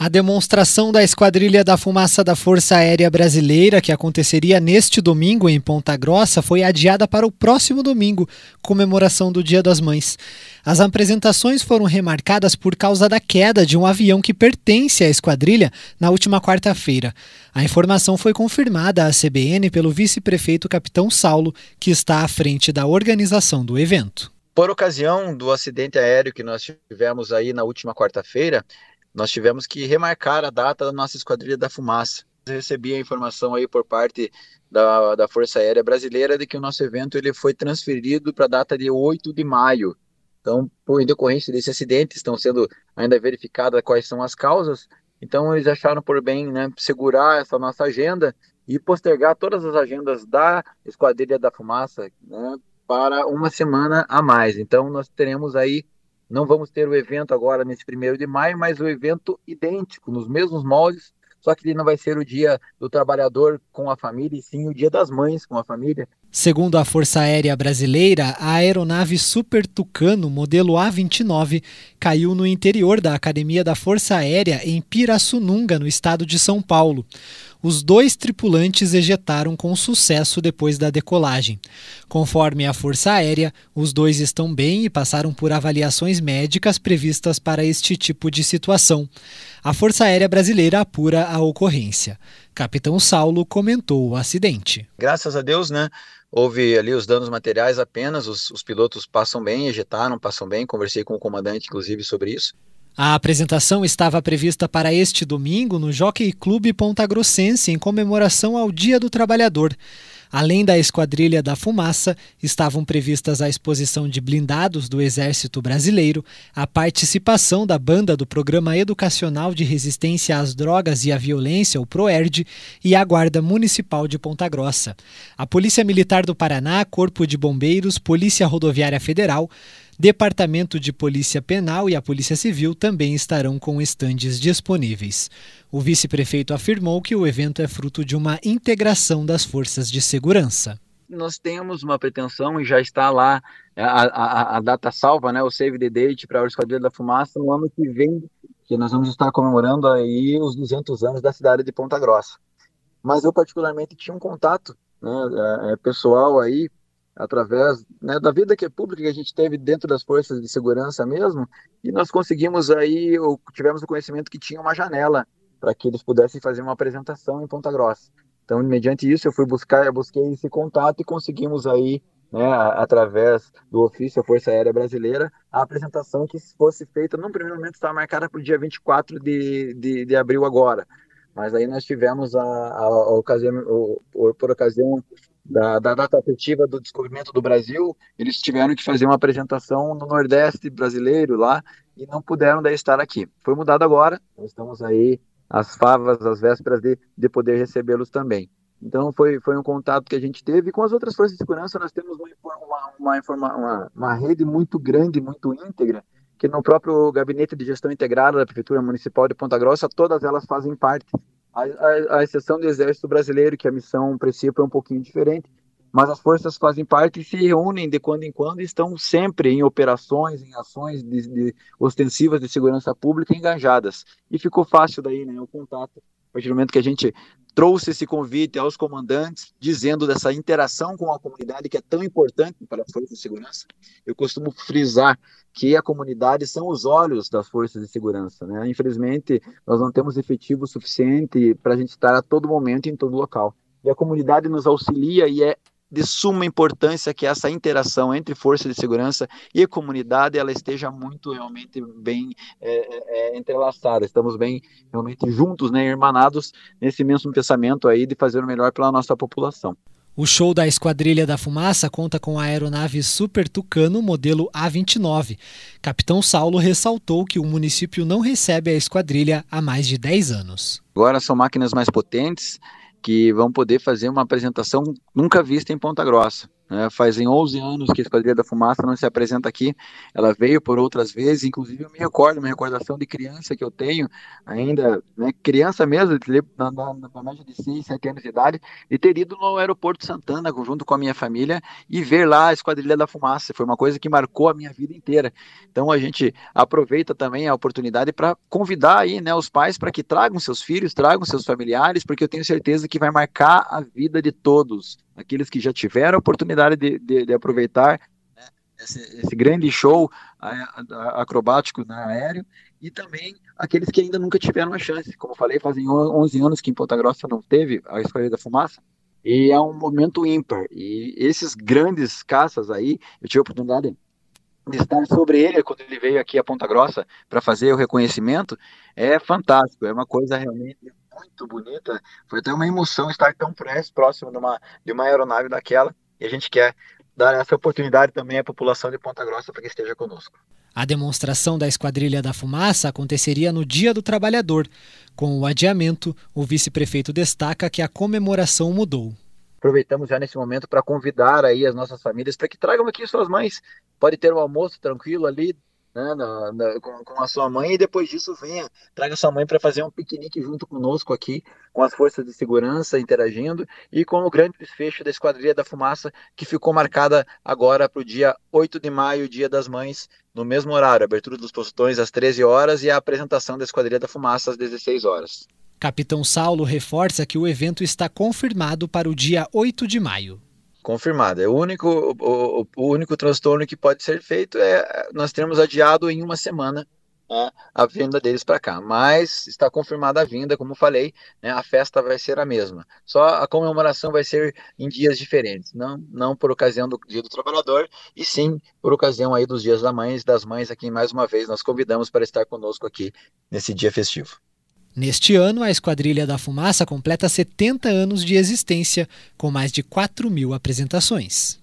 A demonstração da Esquadrilha da Fumaça da Força Aérea Brasileira, que aconteceria neste domingo em Ponta Grossa, foi adiada para o próximo domingo, comemoração do Dia das Mães. As apresentações foram remarcadas por causa da queda de um avião que pertence à esquadrilha na última quarta-feira. A informação foi confirmada à CBN pelo vice-prefeito Capitão Saulo, que está à frente da organização do evento. Por ocasião do acidente aéreo que nós tivemos aí na última quarta-feira, nós tivemos que remarcar a data da nossa Esquadrilha da Fumaça. Recebi a informação aí por parte da, da Força Aérea Brasileira de que o nosso evento ele foi transferido para a data de 8 de maio. Então, por decorrência desse acidente, estão sendo ainda verificadas quais são as causas. Então, eles acharam por bem né, segurar essa nossa agenda e postergar todas as agendas da Esquadrilha da Fumaça né, para uma semana a mais. Então, nós teremos aí não vamos ter o evento agora nesse primeiro de maio, mas o evento idêntico, nos mesmos moldes, só que ele não vai ser o dia do trabalhador com a família, e sim o dia das mães com a família. Segundo a Força Aérea Brasileira, a aeronave Super Tucano, modelo A-29, caiu no interior da Academia da Força Aérea em Pirassununga, no estado de São Paulo. Os dois tripulantes ejetaram com sucesso depois da decolagem. Conforme a Força Aérea, os dois estão bem e passaram por avaliações médicas previstas para este tipo de situação. A Força Aérea Brasileira apura a ocorrência. Capitão Saulo comentou o acidente. Graças a Deus, né? Houve ali os danos materiais apenas, os, os pilotos passam bem, ejetaram, passam bem. Conversei com o comandante, inclusive, sobre isso. A apresentação estava prevista para este domingo no Jockey Clube Ponta Grossense, em comemoração ao Dia do Trabalhador. Além da Esquadrilha da Fumaça, estavam previstas a exposição de blindados do Exército Brasileiro, a participação da banda do Programa Educacional de Resistência às Drogas e à Violência, o PROERD, e a Guarda Municipal de Ponta Grossa. A Polícia Militar do Paraná, Corpo de Bombeiros, Polícia Rodoviária Federal, Departamento de Polícia Penal e a Polícia Civil também estarão com estandes disponíveis. O vice-prefeito afirmou que o evento é fruto de uma integração das forças de segurança. Nós temos uma pretensão e já está lá a, a, a data salva, né, o save the date para a Esquadrilha da Fumaça no ano que vem, que nós vamos estar comemorando aí os 200 anos da cidade de Ponta Grossa. Mas eu particularmente tinha um contato né, é, pessoal aí através né, da vida que é pública que a gente teve dentro das forças de segurança mesmo, e nós conseguimos aí, ou tivemos o conhecimento que tinha uma janela para que eles pudessem fazer uma apresentação em Ponta Grossa. Então, mediante isso, eu fui buscar, eu busquei esse contato e conseguimos aí, né, através do ofício da Força Aérea Brasileira, a apresentação que fosse feita, num primeiro momento estava marcada para o dia 24 de, de, de abril agora, mas aí nós tivemos a, a, a ocasião, por ocasião da, da data afetiva do descobrimento do Brasil, eles tiveram que fazer uma apresentação no Nordeste brasileiro lá e não puderam daí estar aqui. Foi mudado agora, nós estamos aí às favas, às vésperas de, de poder recebê-los também. Então foi, foi um contato que a gente teve com as outras forças de segurança nós temos uma, uma, uma, uma rede muito grande, muito íntegra, que no próprio gabinete de gestão integrada da Prefeitura Municipal de Ponta Grossa, todas elas fazem parte a, a, exceção do Exército Brasileiro, que a missão, a princípio, é um pouquinho diferente, mas as forças fazem parte e se reúnem de quando em quando e estão sempre em operações, em ações de, de ostensivas de segurança pública engajadas. E ficou fácil daí, né, o contato. A partir do momento que a gente trouxe esse convite aos comandantes, dizendo dessa interação com a comunidade que é tão importante para as forças de segurança. Eu costumo frisar que a comunidade são os olhos das forças de segurança. Né? Infelizmente, nós não temos efetivo suficiente para a gente estar a todo momento em todo local. E a comunidade nos auxilia e é de suma importância que essa interação entre força de segurança e comunidade ela esteja muito realmente bem é, é, é, entrelaçada, estamos bem realmente juntos, né, irmanados nesse mesmo pensamento aí de fazer o melhor pela nossa população. O show da Esquadrilha da Fumaça conta com a aeronave Super Tucano modelo A29. Capitão Saulo ressaltou que o município não recebe a esquadrilha há mais de 10 anos. Agora são máquinas mais potentes, que vão poder fazer uma apresentação nunca vista em Ponta Grossa. Né? Fazem 11 anos que a Esquadrilha da Fumaça não se apresenta aqui. Ela veio por outras vezes, inclusive eu me recordo, uma recordação de criança que eu tenho, ainda né, criança mesmo, na, na, na média de 6, 7 anos de idade, de ter ido no aeroporto Santana junto com a minha família e ver lá a Esquadrilha da Fumaça. Foi uma coisa que marcou a minha vida inteira. Então a gente aproveita também a oportunidade para convidar aí, né, os pais para que tragam seus filhos, tragam seus familiares, porque eu tenho certeza que vai marcar a vida de todos aqueles que já tiveram a oportunidade de, de, de aproveitar né, esse, esse, grande show acrobático né, aéreo, e também aqueles que ainda nunca tiveram a chance. Como falei, fazem 11 anos que em Ponta Grossa não teve a Escolha da Fumaça, e é um momento ímpar. E esses grandes caças aí, eu tive a oportunidade de estar sobre ele quando ele veio aqui a Ponta Grossa para fazer o reconhecimento, é fantástico, é uma coisa realmente muito bonita. Foi até uma emoção estar tão próximo de uma, de uma aeronave daquela. E a gente quer dar essa oportunidade também à população de Ponta Grossa para que esteja conosco. A demonstração da Esquadrilha da Fumaça aconteceria no Dia do Trabalhador. Com o adiamento, o vice-prefeito destaca que a comemoração mudou. Aproveitamos já nesse momento para convidar aí as nossas famílias para que tragam aqui suas mães. Pode ter um almoço tranquilo ali, né, na, na, com, com, a sua mãe e depois disso venha, traga sua mãe para fazer um piquenique junto conosco aqui, com as forças de segurança interagindo e com o grande desfecho da Esquadrilha da Fumaça, que ficou marcada agora para o dia 8 de maio, Dia das Mães, no mesmo horário, abertura dos postões às 13 horas e a apresentação da Esquadrilha da Fumaça às 16 horas. Capitão Saulo reforça que o evento está confirmado para o dia 8 de maio confirmada. É o único, o, o, único transtorno que pode ser feito é nós termos adiado em uma semana né, a venda deles para cá. Mas está confirmada a vinda, como falei, né, a festa vai ser a mesma. Só a comemoração vai ser em dias diferentes, não, não por ocasião do Dia do Trabalhador, e sim por ocasião aí dos Dias da Mães, das Mães aqui mais uma vez nós convidamos para estar conosco aqui nesse dia festivo. Neste ano, a Esquadrilha da Fumaça completa 70 anos de existência, com mais de 4 mil apresentações.